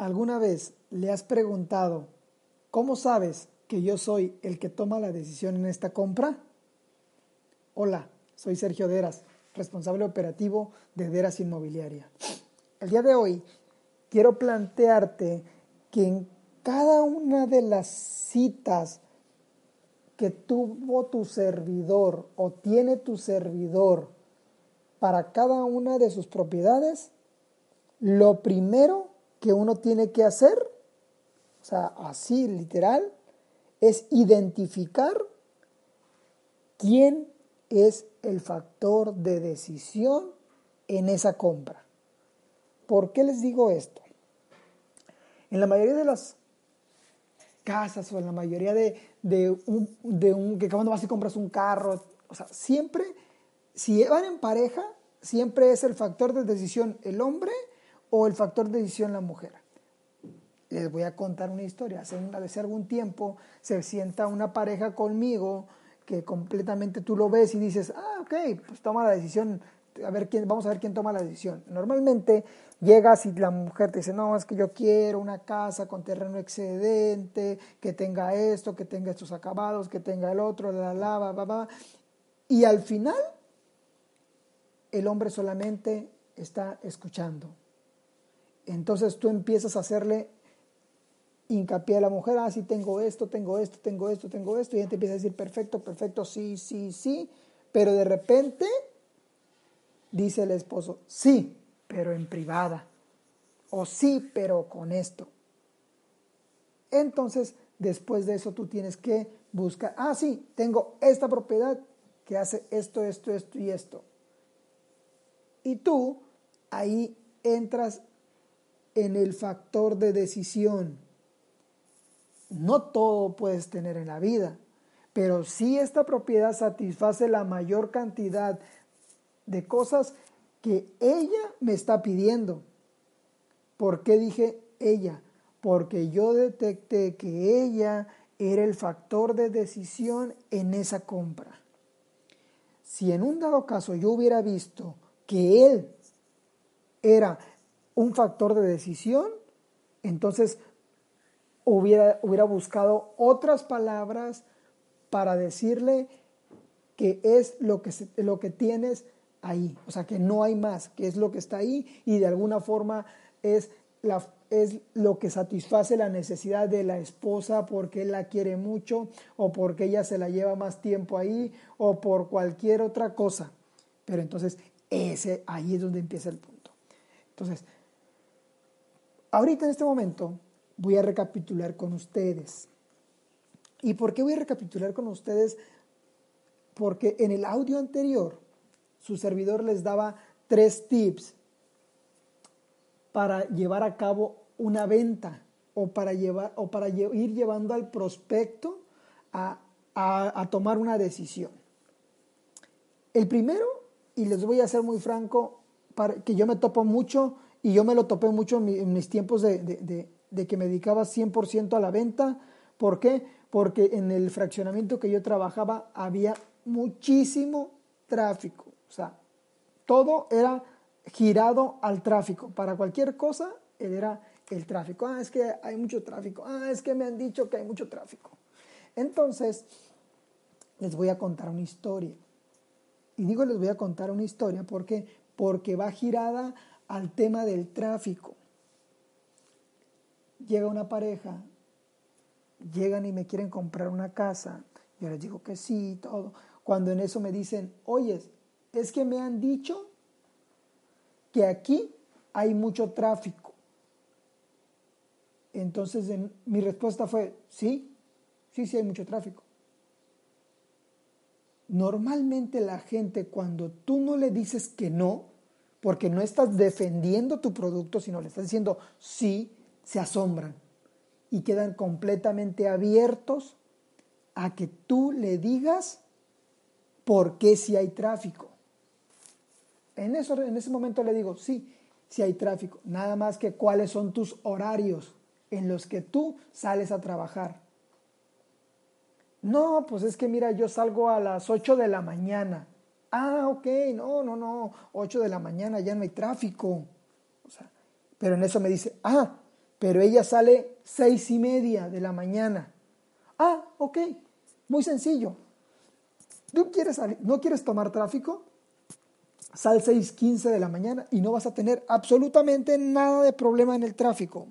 ¿Alguna vez le has preguntado, ¿cómo sabes que yo soy el que toma la decisión en esta compra? Hola, soy Sergio Deras, responsable operativo de Deras Inmobiliaria. El día de hoy quiero plantearte que en cada una de las citas que tuvo tu servidor o tiene tu servidor para cada una de sus propiedades, lo primero que uno tiene que hacer, o sea, así literal, es identificar quién es el factor de decisión en esa compra. ¿Por qué les digo esto? En la mayoría de las casas o en la mayoría de, un, de un, que cuando vas y compras un carro, o sea, siempre, si van en pareja, siempre es el factor de decisión el hombre o el factor de decisión la mujer. Les voy a contar una historia. Hace, algún tiempo se sienta una pareja conmigo que completamente tú lo ves y dices, ah, ok, pues toma la decisión, a ver quién, vamos a ver quién toma la decisión. Normalmente llegas y la mujer te dice, no, es que yo quiero una casa con terreno excedente, que tenga esto, que tenga estos acabados, que tenga el otro, la lava, va, va. Y al final, el hombre solamente está escuchando. Entonces tú empiezas a hacerle hincapié a la mujer, ah, sí, tengo esto, tengo esto, tengo esto, tengo esto, y ella te empieza a decir, perfecto, perfecto, sí, sí, sí, pero de repente dice el esposo, sí, pero en privada, o sí, pero con esto. Entonces, después de eso tú tienes que buscar, ah, sí, tengo esta propiedad que hace esto, esto, esto y esto. Y tú ahí entras en el factor de decisión. No todo puedes tener en la vida, pero si esta propiedad satisface la mayor cantidad de cosas que ella me está pidiendo. ¿Por qué dije ella? Porque yo detecté que ella era el factor de decisión en esa compra. Si en un dado caso yo hubiera visto que él era un factor de decisión, entonces hubiera, hubiera buscado otras palabras para decirle que es lo que, lo que tienes ahí, o sea, que no hay más, que es lo que está ahí y de alguna forma es, la, es lo que satisface la necesidad de la esposa porque él la quiere mucho o porque ella se la lleva más tiempo ahí o por cualquier otra cosa. Pero entonces ese ahí es donde empieza el punto. Entonces, ahorita en este momento voy a recapitular con ustedes. ¿Y por qué voy a recapitular con ustedes? Porque en el audio anterior su servidor les daba tres tips para llevar a cabo una venta o para, llevar, o para ir llevando al prospecto a, tomar una decisión. El primero, y les voy a ser muy franco, para, que yo me topo mucho y yo me lo topé mucho en, mis tiempos de, de que me dedicaba 100% a la venta. ¿Por qué? Porque en el fraccionamiento que yo trabajaba había muchísimo tráfico. O sea, todo era girado al tráfico. Para cualquier cosa era el tráfico. Ah, es que hay mucho tráfico. Ah, es que me han dicho que hay mucho tráfico. Entonces, les voy a contar una historia. Y digo les voy a contar una historia porque porque va girada al tema del tráfico. Llega una pareja, llegan y me quieren comprar una casa. Yo les digo que sí, todo. Cuando en eso me dicen, oye, es que me han dicho que aquí hay mucho tráfico. Entonces mi respuesta fue, sí, sí, sí hay mucho tráfico. Normalmente la gente cuando tú no le dices que no, porque no estás defendiendo tu producto, sino le estás diciendo sí, se asombran y quedan completamente abiertos a que tú le digas por qué si hay tráfico. En, eso, en ese momento le digo, sí, si hay tráfico, nada más que cuáles son tus horarios en los que tú sales a trabajar. No, pues es que mira, yo salgo a las 8 de la mañana. Ah, ok, no, no, no, 8 de la mañana ya no hay tráfico. O sea, pero en eso me dice, ah, pero ella sale seis y media de la mañana. Ah, ok, muy sencillo. ¿Tú quieres salir, no quieres tomar tráfico? Sal 6.15 de la mañana y no vas a tener absolutamente nada de problema en el tráfico.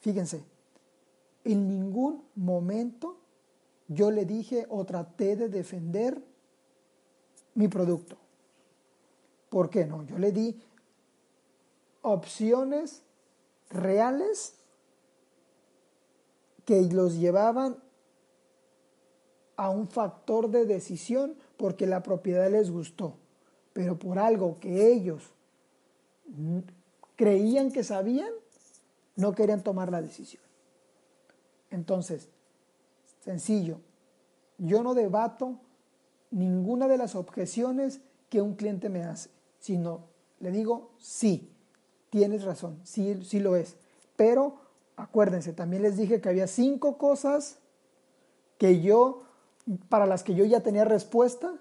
Fíjense, en ningún momento yo le dije o traté de defender mi producto. ¿Por qué no? Yo le di opciones reales que los llevaban a un factor de decisión porque la propiedad les gustó, pero por algo que ellos creían que sabían, no querían tomar la decisión. Entonces, sencillo, yo no debato ninguna de las objeciones que un cliente me hace, sino le digo, sí, tienes razón, sí, sí lo es. Pero acuérdense, también les dije que había cinco cosas que yo, para las que yo ya tenía respuesta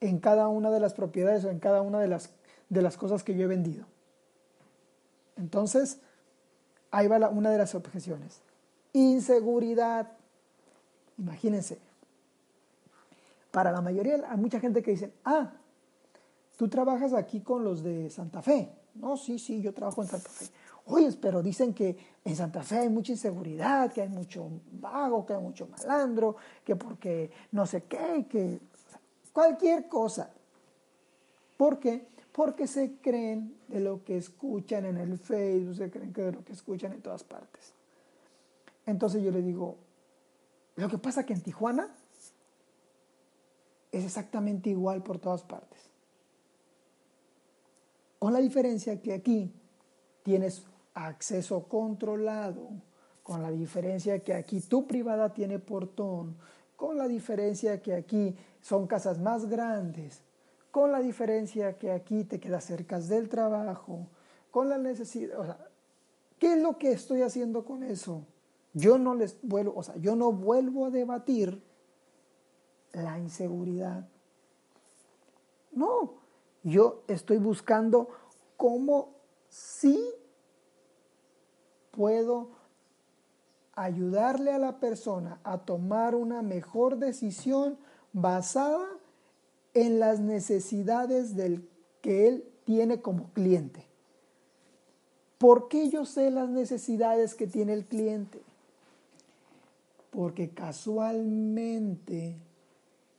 en cada una de las propiedades o en cada una de las, de las cosas que yo he vendido. Entonces, ahí va una de las objeciones. Inseguridad. Imagínense. Para la mayoría, hay mucha gente que dice, ah, tú trabajas aquí con los de Santa Fe. No, sí, sí, yo trabajo en Santa Fe. Oye, pero dicen que en Santa Fe hay mucha inseguridad, que hay mucho vago, que hay mucho malandro, que porque no sé qué, que cualquier cosa. ¿Por qué? Porque se creen de lo que escuchan en el Facebook, se creen que de lo que escuchan en todas partes. Entonces yo le digo, lo que pasa que en Tijuana es exactamente igual por todas partes. Con la diferencia que aquí tienes acceso controlado, con la diferencia que aquí tu privada tiene portón, con la diferencia que aquí son casas más grandes, con la diferencia que aquí te quedas cerca del trabajo, con la necesidad, o ¿qué es lo que estoy haciendo con eso? Yo no les vuelvo, o sea, yo no vuelvo a debatir la inseguridad. No, yo estoy buscando cómo sí puedo ayudarle a la persona a tomar una mejor decisión basada en las necesidades del que él tiene como cliente. ¿Por qué yo sé las necesidades que tiene el cliente? Porque casualmente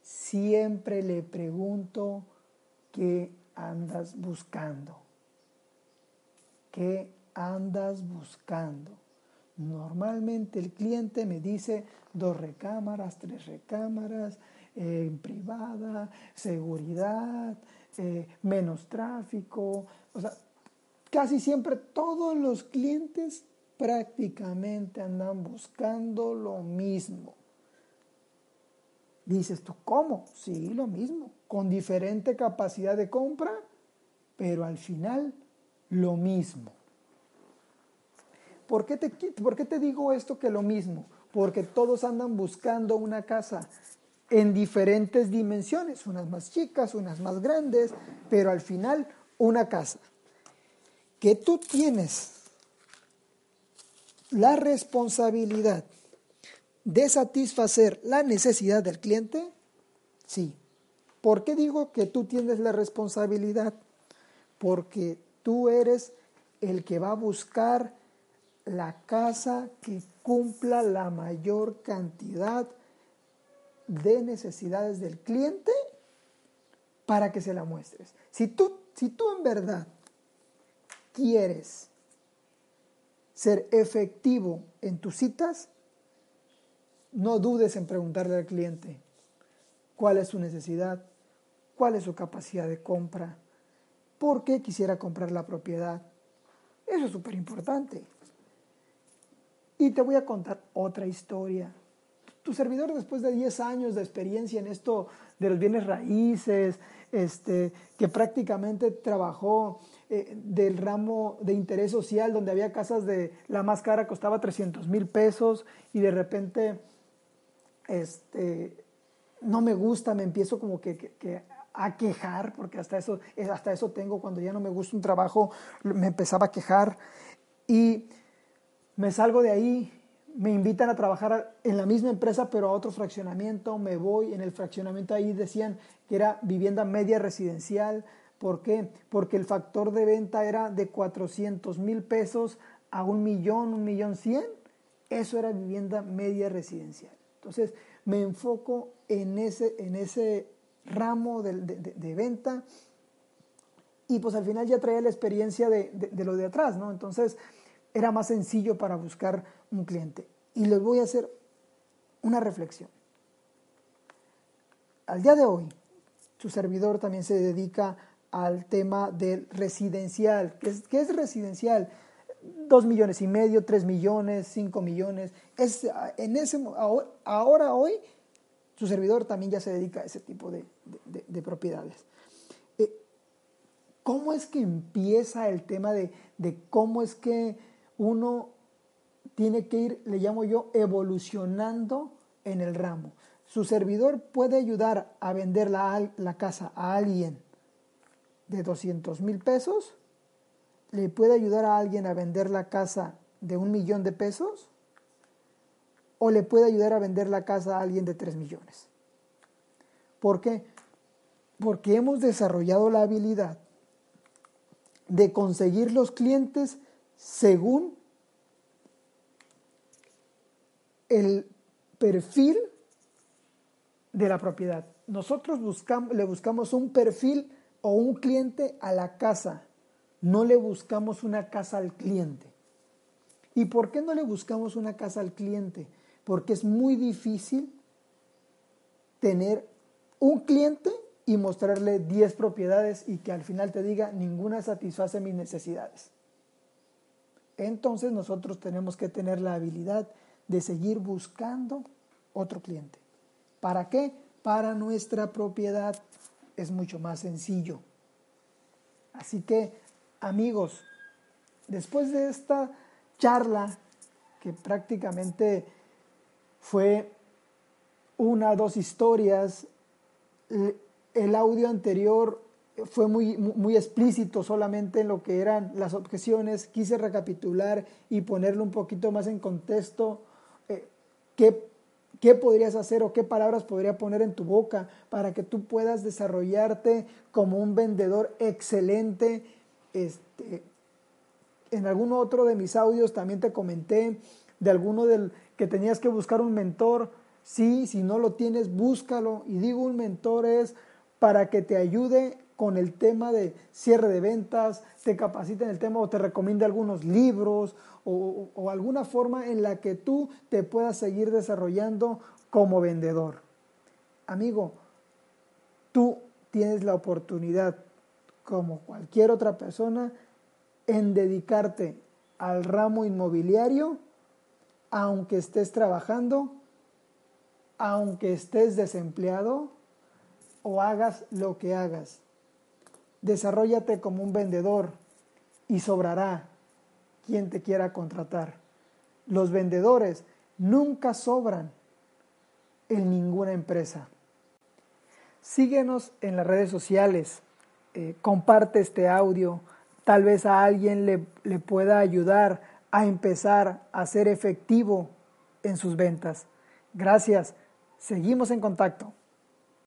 siempre le pregunto qué andas buscando. ¿Qué andas buscando? Normalmente el cliente me dice dos recámaras, tres recámaras, eh, privada, seguridad, eh, menos tráfico. O sea, casi siempre todos los clientes prácticamente andan buscando lo mismo. Dices tú, ¿cómo? Sí, lo mismo, con diferente capacidad de compra, pero al final lo mismo. ¿Por qué te, por qué te digo esto que lo mismo? Porque todos andan buscando una casa en diferentes dimensiones, unas más chicas, unas más grandes, pero al final una casa. Que tú tienes la responsabilidad de satisfacer la necesidad del cliente? Sí. ¿Por qué digo que tú tienes la responsabilidad? Porque tú eres el que va a buscar la casa que cumpla la mayor cantidad de necesidades del cliente para que se la muestres. Si tú, si tú en verdad quieres ser efectivo en tus citas, no dudes en preguntarle al cliente cuál es su necesidad, cuál es su capacidad de compra, por qué quisiera comprar la propiedad. Eso es súper importante. Y te voy a contar otra historia. Tu servidor, después de 10 años de experiencia en esto de los bienes raíces, este, que prácticamente trabajó eh, del ramo de interés social, donde había casas de la más cara costaba 300 mil pesos y de repente este, no me gusta, me empiezo como que, a quejar, porque hasta eso, hasta eso tengo, cuando ya no me gusta un trabajo, me empezaba a quejar. Y me salgo de ahí, me invitan a trabajar en la misma empresa, pero a otro fraccionamiento, me voy, en el fraccionamiento ahí decían que era vivienda media residencial. ¿Por qué? Porque el factor de venta era de 400 mil pesos a un millón, un millón cien. Eso era vivienda media residencial. Entonces, me enfoco en ese, en ese ramo de, venta y pues al final ya traía la experiencia de, de, lo de atrás, ¿no? Entonces era más sencillo para buscar un cliente. Y les voy a hacer una reflexión. Al día de hoy, su servidor también se dedica al tema del residencial. ¿Qué es, qué es residencial? Dos millones y medio, tres millones, cinco millones. Es, en ese, ahora, hoy, su servidor también ya se dedica a ese tipo de, de, propiedades. Eh, ¿Cómo es que empieza el tema de, de cómo es que uno tiene que ir, le llamo yo, evolucionando en el ramo. Su servidor puede ayudar a vender la, la casa a alguien de 200 mil pesos, le puede ayudar a alguien a vender la casa de un millón de pesos, o le puede ayudar a vender la casa a alguien de 3 millones. ¿Por qué? Porque hemos desarrollado la habilidad de conseguir los clientes según el perfil de la propiedad. Nosotros buscamos, le buscamos un perfil o un cliente a la casa, no le buscamos una casa al cliente. ¿Y por qué no le buscamos una casa al cliente? Porque es muy difícil tener un cliente y mostrarle 10 propiedades y que al final te diga ninguna satisface mis necesidades entonces nosotros tenemos que tener la habilidad de seguir buscando otro cliente. ¿Para qué? Para nuestra propiedad es mucho más sencillo. Así que, amigos, después de esta charla, que prácticamente fue una, dos historias, el audio anterior fue muy, muy explícito solamente en lo que eran las objeciones. Quise recapitular y ponerlo un poquito más en contexto. Eh, ¿qué, ¿Qué podrías hacer o qué palabras podría poner en tu boca para que tú puedas desarrollarte como un vendedor excelente? Este, en algún otro de mis audios también te comenté de alguno del que tenías que buscar un mentor. Sí, si no lo tienes, búscalo. Y digo un mentor es para que te ayude con el tema de cierre de ventas, te capacita en el tema o te recomienda algunos libros o, alguna forma en la que tú te puedas seguir desarrollando como vendedor. Amigo, tú tienes la oportunidad, como cualquier otra persona, en dedicarte al ramo inmobiliario, aunque estés trabajando, aunque estés desempleado o hagas lo que hagas. Desarrollate como un vendedor y sobrará quien te quiera contratar. Los vendedores nunca sobran en ninguna empresa. Síguenos en las redes sociales, eh, comparte este audio, tal vez a alguien le, le pueda ayudar a empezar a ser efectivo en sus ventas. Gracias, seguimos en contacto.